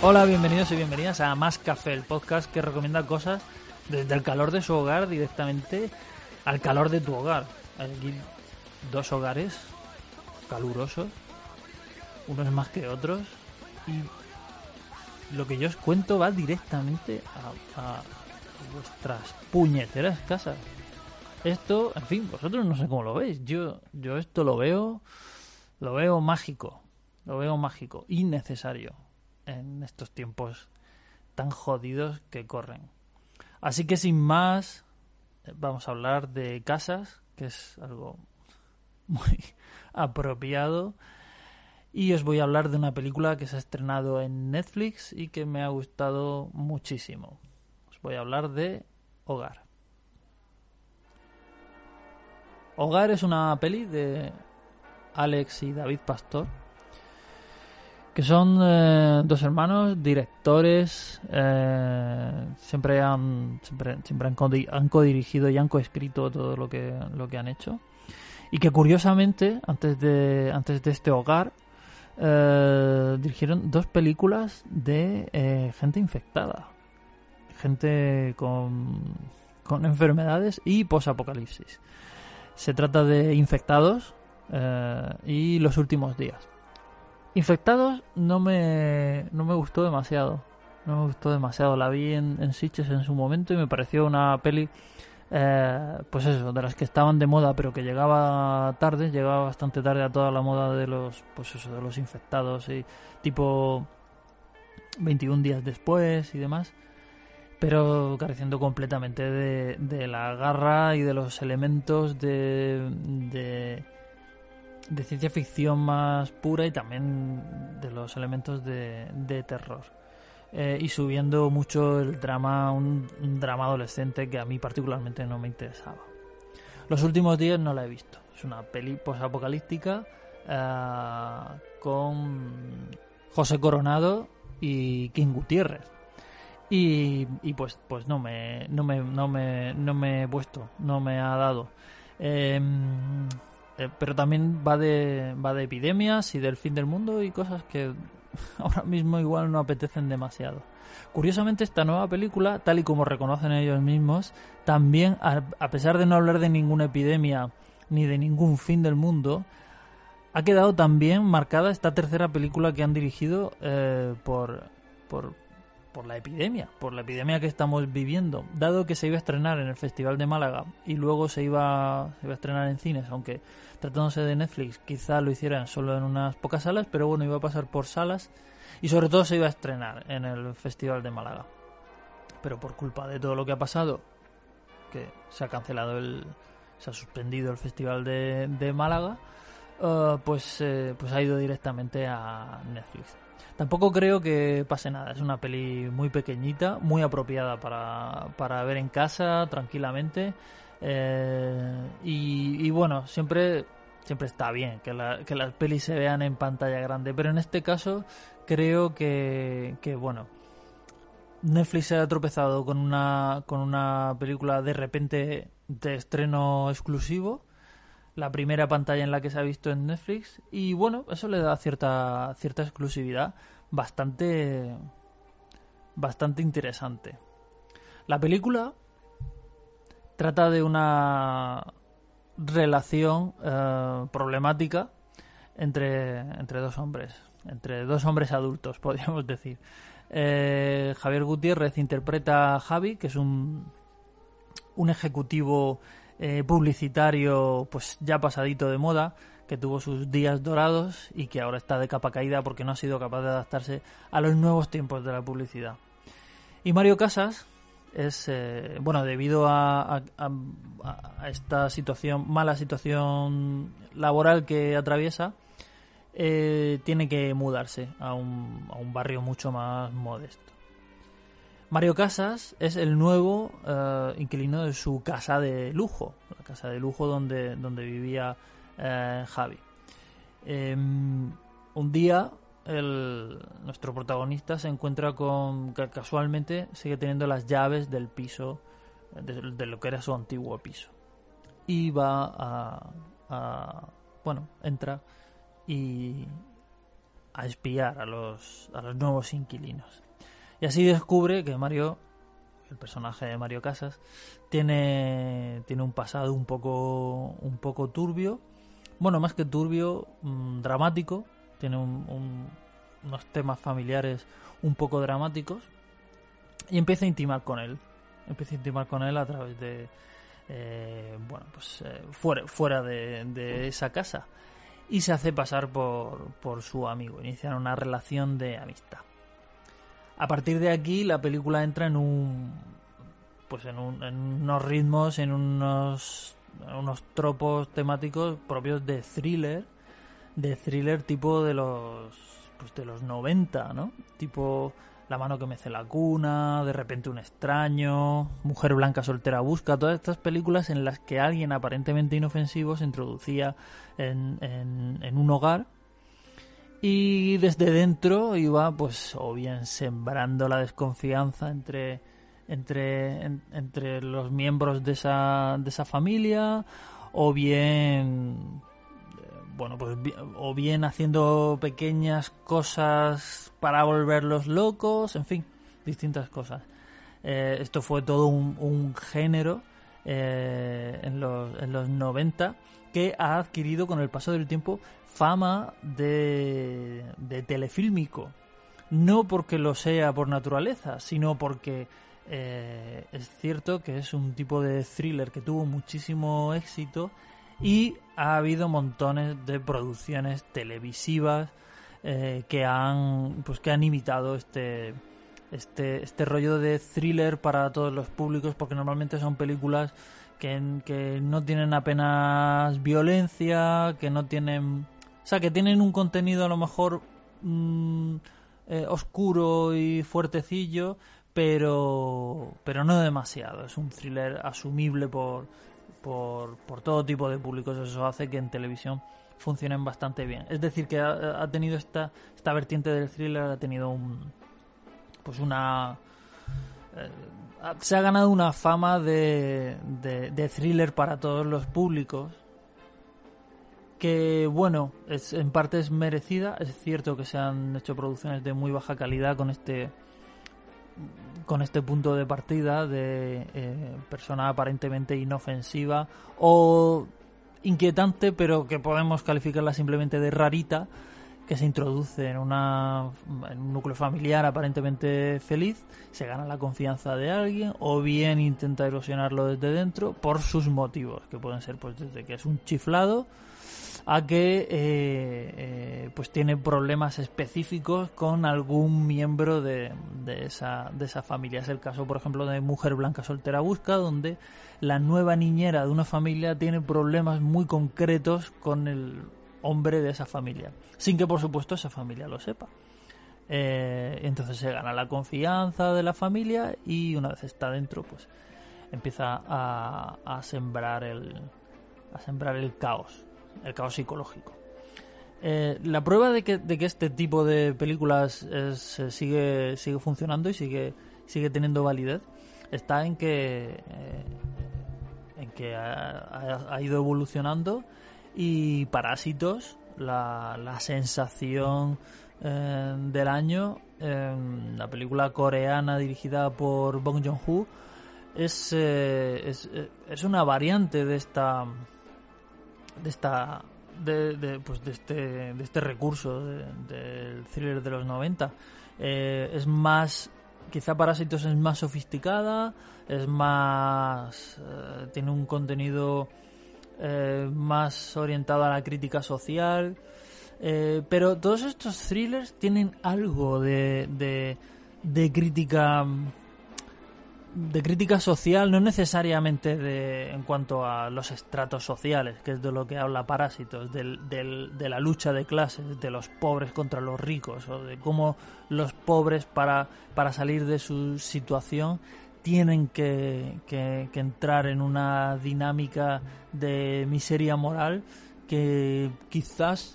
Hola, bienvenidos y bienvenidas a Más Café, el podcast que recomienda cosas desde el calor de su hogar directamente al calor de tu hogar. Hay aquí dos hogares calurosos, unos más que otros, y lo que yo os cuento va directamente a, a vuestras puñeteras casas. Esto, en fin, vosotros no sé cómo lo veis. Yo, yo esto lo veo, lo veo mágico, lo veo mágico y necesario en estos tiempos tan jodidos que corren. Así que sin más, vamos a hablar de casas, que es algo muy apropiado. Y os voy a hablar de una película que se ha estrenado en Netflix y que me ha gustado muchísimo. Os voy a hablar de Hogar. Hogar es una peli de Alex y David Pastor que son eh, dos hermanos directores eh, siempre han siempre, siempre han, han codirigido y han coescrito todo lo que lo que han hecho. Y que curiosamente antes de antes de este hogar eh, dirigieron dos películas de gente infectada. Gente con con enfermedades y posapocalipsis. Se trata de infectados y los últimos días Infectados no me, no me gustó demasiado. No me gustó demasiado. La vi en, en en su momento y me pareció una peli, eh, pues eso, de las que estaban de moda, pero que llegaba tarde, llegaba bastante tarde a toda la moda de los, pues eso, de los infectados y tipo 21 días después y demás. Pero careciendo completamente de, de la garra y de los elementos de, de de ciencia ficción más pura y también de los elementos de, de terror. Eh, y subiendo mucho el drama, un, drama adolescente que a mí particularmente no me interesaba. Los últimos días no la he visto. Es una peli posapocalíptica eh, con José Coronado y King Gutiérrez. Y, y, pues pues no me no me no me no me he puesto no me ha dado eh, eh, pero también va de, va de epidemias y del fin del mundo y cosas que ahora mismo igual no apetecen demasiado. Curiosamente, esta nueva película, tal y como reconocen ellos mismos, también, a, pesar de no hablar de ninguna epidemia ni de ningún fin del mundo, ha quedado también marcada esta tercera película que han dirigido eh, por, por, por la epidemia, por la epidemia que estamos viviendo. Dado que se iba a estrenar en el Festival de Málaga y luego se iba, a estrenar en cines, aunque tratándose de Netflix quizá lo hicieran solo en unas pocas salas, pero bueno, iba a pasar por salas y sobre todo se iba a estrenar en el Festival de Málaga. Pero por culpa de todo lo que ha pasado, que se ha cancelado el... se ha suspendido el Festival de, Málaga, uh, pues, eh, pues ha ido directamente a Netflix. Tampoco creo que pase nada, es una peli muy pequeñita, muy apropiada para, para ver en casa, tranquilamente. Eh, y, bueno, siempre, siempre está bien que las pelis se vean en pantalla grande, pero en este caso creo que, que bueno, Netflix se ha tropezado con una, con una película de repente de estreno exclusivo la primera pantalla en la que se ha visto en Netflix y bueno, eso le da cierta cierta exclusividad bastante bastante interesante. La película trata de una relación eh, problemática entre, entre dos hombres, entre dos hombres adultos, podríamos decir. Eh, Javier Gutiérrez interpreta a Javi, que es un, un ejecutivo eh, publicitario pues ya pasadito de moda, que tuvo sus días dorados y que ahora está de capa caída porque no ha sido capaz de adaptarse a los nuevos tiempos de la publicidad. Y Mario Casas, es, eh, bueno, debido a, a, esta situación, mala situación laboral que atraviesa, eh, tiene que mudarse a un, a un barrio mucho más modesto. Mario Casas es el nuevo eh, inquilino de su casa de lujo, la casa de lujo donde, donde vivía eh, Javi. Em, un día nuestro protagonista se encuentra con casualmente sigue teniendo las llaves del piso, de, de lo que era su antiguo piso. Y va a, a bueno, entra y a espiar a los, a los nuevos inquilinos. Y así descubre que Mario, el personaje de Mario Casas, tiene, tiene un pasado un poco, un poco turbio. Bueno, más que turbio, mmm, dramático. Tiene un, un, unos temas familiares un poco dramáticos. Y empieza a intimar con él. Empieza a intimar con él a través de. Eh, bueno, pues eh, fuera, fuera de, de, esa casa. Y se hace pasar por, por su amigo. Inician una relación de amistad. A partir de aquí la película entra en un pues en, un, en unos ritmos, en unos tropos temáticos propios de thriller, de thriller tipo de los pues de los 90, ¿no? Tipo La mano que mece la cuna, De repente un extraño, Mujer blanca soltera busca, todas estas películas en las que alguien aparentemente inofensivo se introducía en, en un hogar y desde dentro iba pues o bien sembrando la desconfianza entre entre en, entre los miembros de esa de esa familia o bien bueno pues o bien haciendo pequeñas cosas para volverlos locos en fin distintas cosas. Eh, esto fue todo un, un género eh, en, los, en los 90 que ha adquirido con el paso del tiempo fama de, de telefílmico. No porque lo sea por naturaleza, sino porque eh, es cierto que es un tipo de thriller que tuvo muchísimo éxito y ha habido montones de producciones televisivas eh, que han pues que han imitado este este este rollo de thriller para todos los públicos porque normalmente son películas que, que no tienen apenas violencia que no tienen o sea, que tienen un contenido a lo mejor mmm, eh, oscuro y fuertecillo, pero, pero no demasiado. Es un thriller asumible por, por, por todo tipo de públicos. Eso hace que en televisión funcionen bastante bien. Es decir, que ha, ha tenido esta, esta vertiente del thriller, ha tenido un, pues una... Eh, se ha ganado una fama de, de, de thriller para todos los públicos que bueno, es, en parte es merecida, es cierto que se han hecho producciones de muy baja calidad con este con este punto de partida de eh, persona aparentemente inofensiva o inquietante, pero que podemos calificarla simplemente de rarita, que se introduce en, una, en un núcleo familiar aparentemente feliz, se gana la confianza de alguien o bien intenta erosionarlo desde dentro por sus motivos, que pueden ser pues desde que es un chiflado, a que eh, eh, pues tiene problemas específicos con algún miembro de, de, esa, de esa familia. Es el caso, por ejemplo, de Mujer Blanca Soltera Busca, donde la nueva niñera de una familia tiene problemas muy concretos con el hombre de esa familia, sin que por supuesto esa familia lo sepa. Eh, entonces se gana la confianza de la familia y una vez está dentro, pues empieza a, sembrar el a sembrar el caos el caos psicológico. Eh, la prueba de que, de que, este tipo de películas sigue, sigue funcionando y sigue, sigue teniendo validez está en que, eh, en que ha, ido evolucionando y Parásitos, la, la sensación eh, del año, la película coreana dirigida por Bong Joon-ho, es, es, es una variante de esta de esta de, pues de este de este recurso del de, thriller de los 90 eh, es más quizá Parásitos es más sofisticada es más eh, tiene un contenido eh, más orientado a la crítica social. Eh, pero todos estos thrillers tienen algo de, de, crítica de crítica social, no necesariamente de, en cuanto a los estratos sociales, que es de lo que habla Parásitos, del, de la lucha de clases, de los pobres contra los ricos, o de cómo los pobres para, para salir de su situación tienen que, que, entrar en una dinámica de miseria moral que quizás,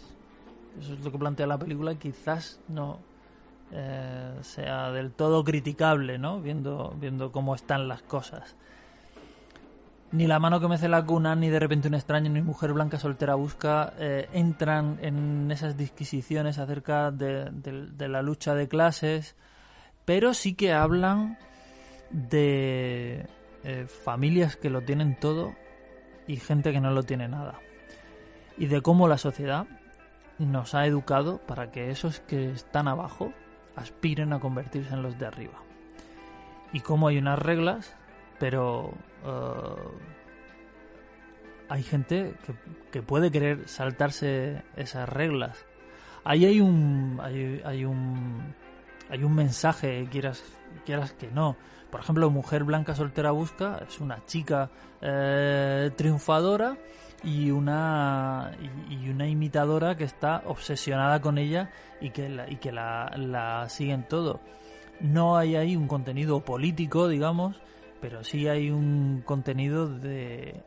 eso es lo que plantea la película, quizás no, eh, sea del todo criticable, ¿no? Viendo, viendo cómo están las cosas. Ni la mano que mece la cuna, ni de repente un extraño, ni mujer blanca soltera busca, eh, entran en esas disquisiciones acerca de, la lucha de clases, pero sí que hablan de eh, familias que lo tienen todo y gente que no lo tiene nada. Y de cómo la sociedad nos ha educado para que esos que están abajo aspiren a convertirse en los de arriba. Y como hay unas reglas, pero uh, hay gente que, puede querer saltarse esas reglas. Ahí hay un, hay, un, hay un mensaje, quieras, quieras que no. Por ejemplo, Mujer Blanca Soltera Busca es una chica eh, triunfadora y una y, una imitadora que está obsesionada con ella y que la, y que la, la siguen todo. No hay ahí un contenido político, digamos, pero sí hay un contenido de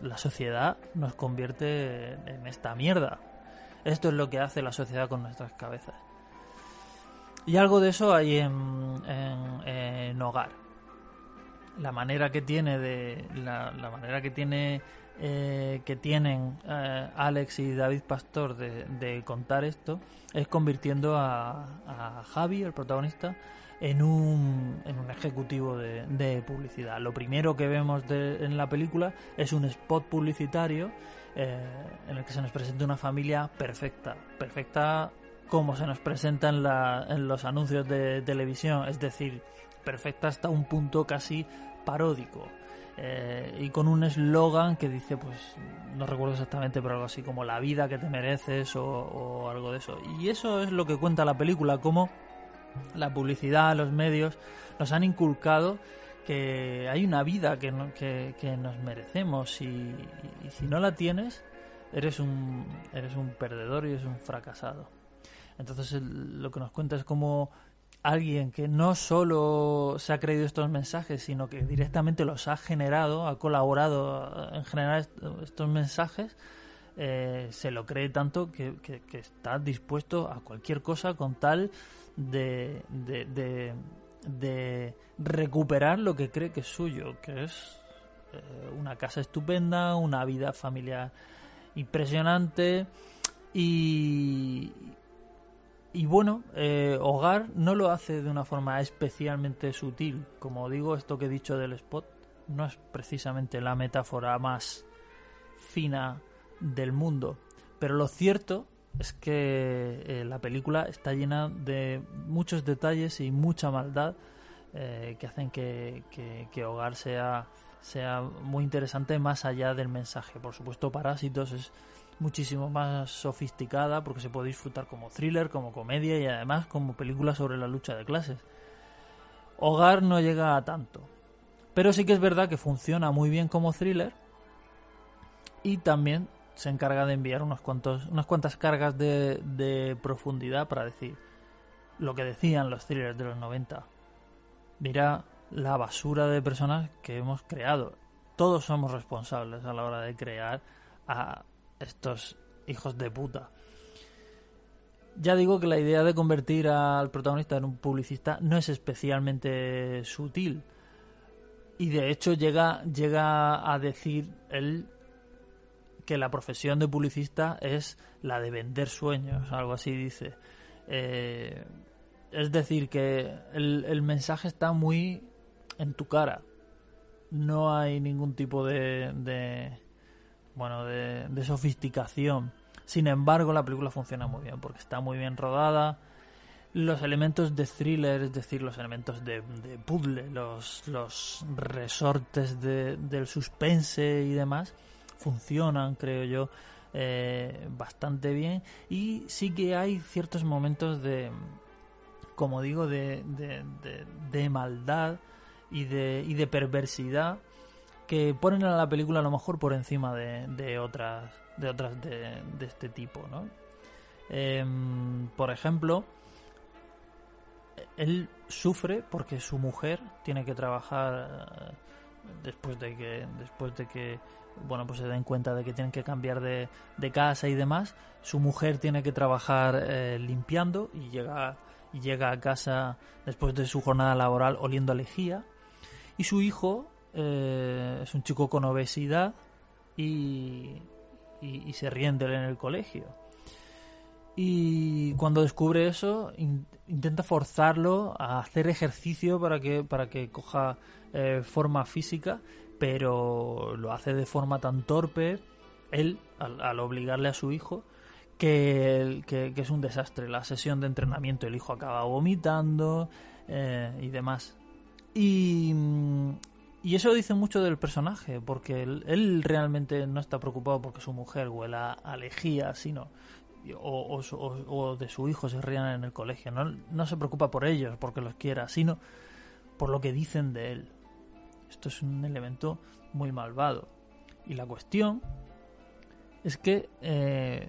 la sociedad nos convierte en esta mierda. Esto es lo que hace la sociedad con nuestras cabezas. Y algo de eso hay en, Hogar. La manera que tiene de la, manera que tiene eh, que tienen eh, Alex y David Pastor de, contar esto es convirtiendo a, Javi, el protagonista, en un, en un ejecutivo de, publicidad. Lo primero que vemos en la película es un spot publicitario eh, en el que se nos presenta una familia perfecta, perfecta como se nos presenta en, en los anuncios de televisión, es decir, perfecta hasta un punto casi paródico. Eh, y con un eslogan que dice, pues no recuerdo exactamente, pero algo así como la vida que te mereces o, algo de eso. Y eso es lo que cuenta la película, cómo la publicidad, los medios nos han inculcado que hay una vida que, que, nos merecemos y, y, si no la tienes, eres un, eres un perdedor y eres un fracasado. Entonces lo que nos cuenta es cómo alguien que no solo se ha creído estos mensajes, sino que directamente los ha generado, ha colaborado en generar estos mensajes, eh, se lo cree tanto que, está dispuesto a cualquier cosa con tal de, de, recuperar lo que cree que es suyo, que es eh, una casa estupenda, una vida familiar impresionante y, y bueno, eh, Hogar no lo hace de una forma especialmente sutil. Como digo, esto que he dicho del spot no es precisamente la metáfora más fina del mundo. Pero lo cierto es que eh, la película está llena de muchos detalles y mucha maldad eh, que hacen que, que, Hogar sea, sea muy interesante más allá del mensaje. Por supuesto, Parásitos es muchísimo más sofisticada porque se puede disfrutar como thriller, como comedia y además como película sobre la lucha de clases. Hogar no llega a tanto, pero sí que es verdad que funciona muy bien como thriller y también se encarga de enviar unos cuantos, unas cuantas cargas de, de profundidad para decir lo que decían los thrillers de los 90. Mira la basura de personas que hemos creado. Todos somos responsables a la hora de crear a estos hijos de puta. Ya digo que la idea de convertir al protagonista en un publicista no es especialmente sutil. Y de hecho llega, llega a decir él que la profesión de publicista es la de vender sueños, algo así dice. Eh, es decir, que el, el, mensaje está muy en tu cara. No hay ningún tipo de, bueno, de, sofisticación. Sin embargo, la película funciona muy bien porque está muy bien rodada. Los elementos de thriller, es decir, los elementos de, puzzle, los, resortes del suspense y demás, funcionan, creo yo, eh, bastante bien. Y sí que hay ciertos momentos de, como digo, de, de maldad y de, y de perversidad que ponen a la película a lo mejor por encima de, de otras de otras de, de este tipo, ¿no? Em, por ejemplo, él sufre porque su mujer tiene que trabajar eh, después de que después de que bueno pues se den cuenta de que tienen que cambiar de, de casa y demás su mujer tiene que trabajar eh, limpiando y llega y llega a casa después de su jornada laboral oliendo a lejía y su hijo eh, es un chico con obesidad y, y, se ríen de él en el colegio. Y cuando descubre eso in- intenta forzarlo a hacer ejercicio para que para que coja eh, forma física pero lo hace de forma tan torpe él al, obligarle a su hijo que, que es un desastre. La sesión de entrenamiento el hijo acaba vomitando eh, y demás. Y mm, y eso dice mucho del personaje, porque él, realmente no está preocupado porque su mujer huela a lejía, sino o, o de su hijo se rían en el colegio. No, no se preocupa por ellos, porque los quiera, sino por lo que dicen de él. Esto es un elemento muy malvado. Y la cuestión es que eh,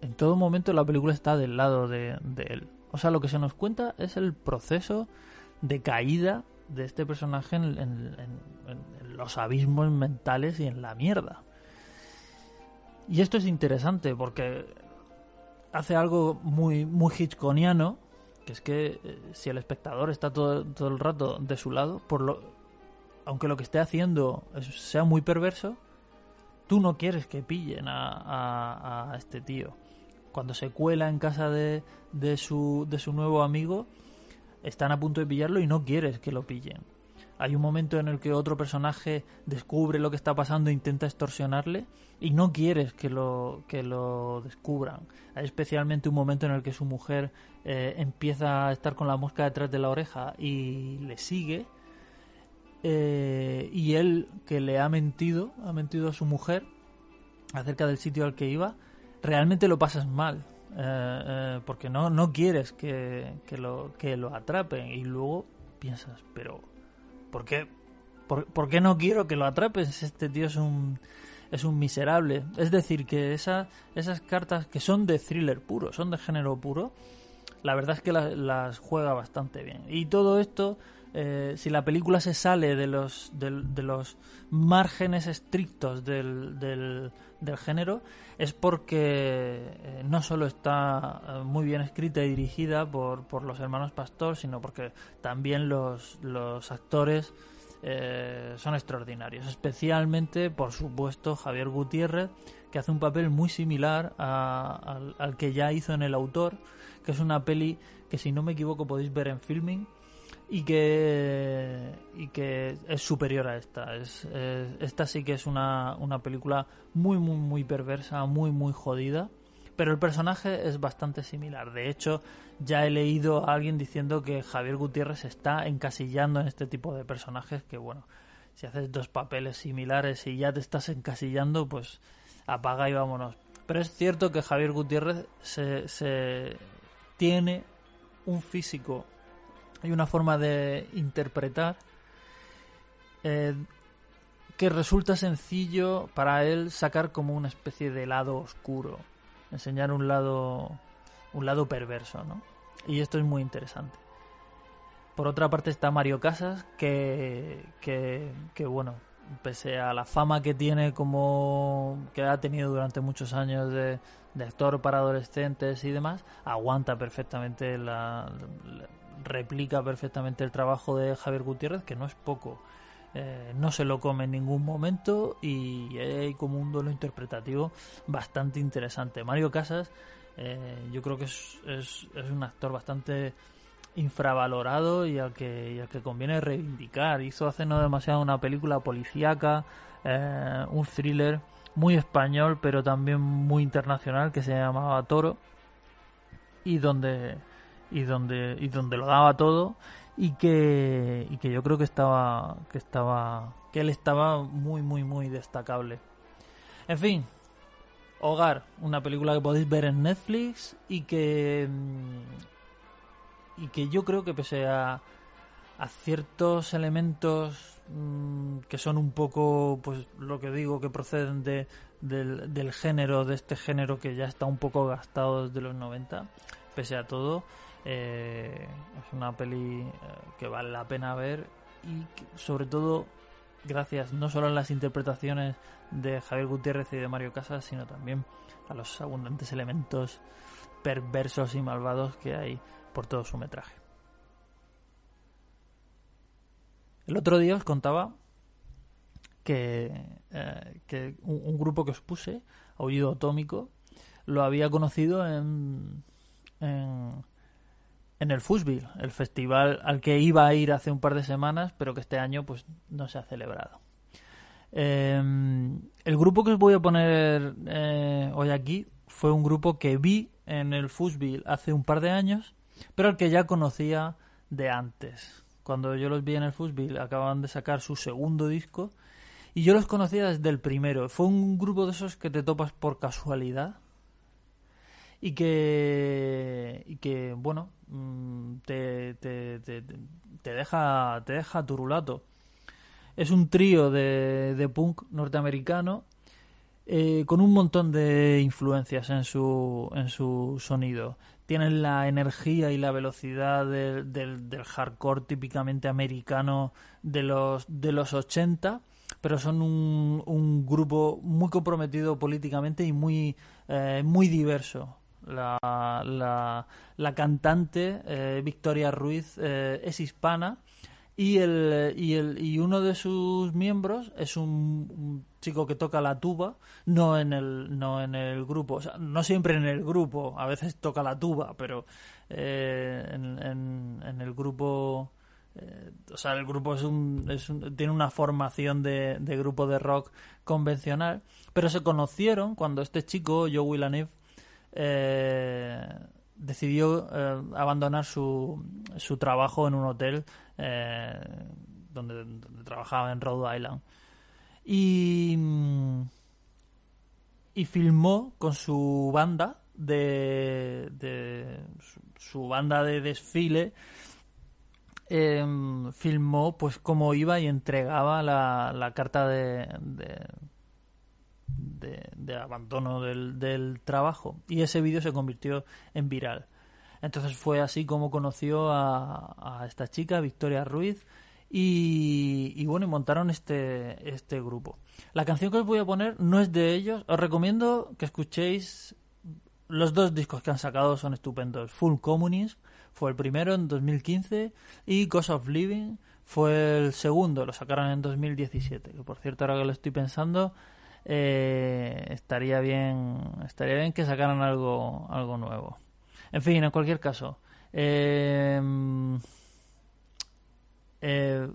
en todo momento la película está del lado de él. O sea, lo que se nos cuenta es el proceso de caída de este personaje en, los abismos mentales y en la mierda. Y esto es interesante porque hace algo muy, muy hitchconiano, que es que eh, si el espectador está todo, todo el rato de su lado, por lo, aunque lo que esté haciendo sea muy perverso, tú no quieres que pillen a, a- a este tío. Cuando se cuela en casa de, de, su, de su nuevo amigo, están a punto de pillarlo y no quieres que lo pillen. Hay un momento en el que otro personaje descubre lo que está pasando e intenta extorsionarle y no quieres que lo, que lo descubran. Hay especialmente un momento en el que su mujer eh, empieza a estar con la mosca detrás de la oreja y le sigue. eh, y él, que le ha mentido, ha mentido a su mujer acerca del sitio al que iba, realmente lo pasas mal. Eh, eh, porque no, no quieres que, que lo, que lo atrapen y luego piensas, pero ¿por qué, por, por qué no quiero que lo atrapen si este tío es un, es un miserable? Es decir, que esa, esas cartas que son de thriller puro, son de género puro, la verdad es que la- las juega bastante bien. Y todo esto, eh, si la película se sale de los, del- de los márgenes estrictos del, género, es porque eh, no solo está eh, muy bien escrita y dirigida por, por los hermanos Pastor, sino porque también los, actores son extraordinarios. Especialmente, por supuesto, Javier Gutiérrez, que hace un papel muy similar a- al, al que ya hizo en El Autor, que es una peli que, si no me equivoco, podéis ver en filming y que y que es superior a esta. Es, es- esta sí que es una, una película muy muy muy perversa muy muy jodida pero el personaje es bastante similar. De hecho ya he leído a alguien diciendo que Javier Gutiérrez está encasillando en este tipo de personajes que bueno si haces dos papeles similares y ya te estás encasillando pues apaga y vámonos. Pero es cierto que Javier Gutiérrez se, se tiene un físico hay una forma de interpretar eh, que resulta sencillo para él sacar como una especie de lado oscuro, enseñar un lado un lado perverso, ¿no? Y esto es muy interesante. Por otra parte está Mario Casas, que, que, que bueno, pese a la fama que tiene como que ha tenido durante muchos años de, de actor para adolescentes y demás, aguanta perfectamente la, la- replica perfectamente el trabajo de Javier Gutiérrez, que no es poco. Eh, no se lo come en ningún momento y hay como un duelo interpretativo bastante interesante. Mario Casas, eh, yo creo que es, es, un actor bastante infravalorado y al que, y al que conviene reivindicar. Hizo hace no demasiado una película policíaca, eh, un thriller muy español, pero también muy internacional, que se llamaba Toro, y donde y donde y donde lo daba todo y que y que yo creo que estaba que estaba que él estaba muy muy muy destacable. En fin, Hogar, una película que podéis ver en Netflix y que mm, y que yo creo que pese a a ciertos elementos mm, que son un poco, pues lo que digo, que proceden de, del, del género, de este género que ya está un poco gastado desde los 90, pese a todo. Eh, es una peli eh, que vale la pena ver y sobre todo gracias no solo a las interpretaciones de Javier Gutiérrez y de Mario Casas, sino también a los abundantes elementos perversos y malvados que hay por todo su metraje. El otro día os contaba que, eh, un, un, grupo que os puse, Aullido Atómico, lo había conocido en, en, en el Fusbil, el festival al que iba a ir hace un par de semanas, pero que este año pues no se ha celebrado. Eh, el grupo que os voy a poner eh, hoy aquí fue un grupo que vi en el Fusbil hace un par de años, pero al que ya conocía de antes. Cuando yo los vi en el Fusbil acababan de sacar su segundo disco y yo los conocía desde el primero. Fue un grupo de esos que te topas por casualidad y que, y que bueno, te, te, te, te deja, te deja turulato. Es un trío de, de punk norteamericano eh, con un montón de influencias en su, en su sonido. Tienen la energía y la velocidad del, del, del hardcore típicamente americano de los, de los 80, pero son un, un grupo muy comprometido políticamente y muy, eh, muy diverso. La, la, cantante eh, Victoria Ruiz eh, es hispana y el, y el y uno de sus miembros es un, un, chico que toca la tuba no en el no en el grupo o sea, no siempre en el grupo a veces toca la tuba pero eh, en, en, el grupo eh, o sea el grupo es un, es un tiene una formación de, de, grupo de rock convencional pero se conocieron cuando este chico Joe Willanev eh, decidió eh, abandonar su, su trabajo en un hotel eh, donde, trabajaba en Rhode Island. Y, y filmó con su banda de, de su, banda de desfile eh, filmó pues cómo iba y entregaba la, la carta de de, abandono del, del, trabajo y ese vídeo se convirtió en viral. Entonces fue así como conoció a, esta chica, Victoria Ruiz, y, y, bueno, y montaron este, este grupo. La canción que os voy a poner no es de ellos, os recomiendo que escuchéis los dos discos que han sacado son estupendos. Full Communism fue el primero en 2015 y Cost of Living fue el segundo, lo sacaron en 2017, que por cierto ahora que lo estoy pensando eh, estaría bien estaría bien que sacaran algo algo nuevo. En fin en cualquier caso eh, eh,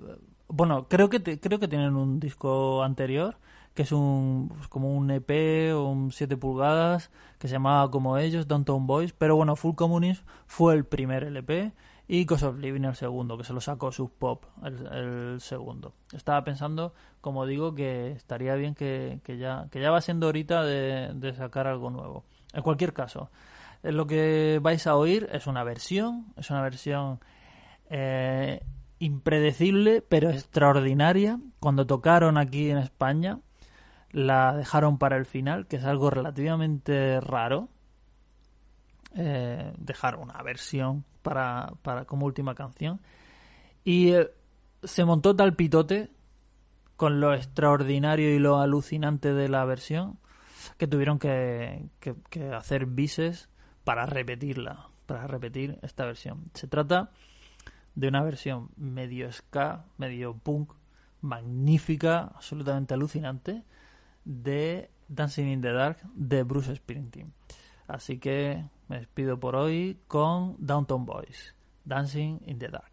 bueno creo que creo que tienen un disco anterior que es un pues como un EP o un 7 pulgadas que se llamaba como ellos Downtown Boys pero bueno Full Communism fue el primer LP y Cost of Living el segundo, que se lo sacó Sub Pop el, segundo. Estaba pensando, como digo, que estaría bien que, que, ya, que ya va siendo ahorita de, sacar algo nuevo. En cualquier caso, lo que vais a oír es una versión, es una versión eh, impredecible, pero extraordinaria. Cuando tocaron aquí en España, la dejaron para el final, que es algo relativamente raro. Eh, dejar una versión para, para como última canción. Y eh, se montó tal pitote con lo extraordinario y lo alucinante de la versión que tuvieron que, que, que hacer bises para repetirla, para repetir esta versión. Se trata de una versión medio ska, medio punk, magnífica, absolutamente alucinante, de Dancing in the Dark de Bruce Springsteen. Así que me despido por hoy con Downtown Boys, Dancing in the Dark.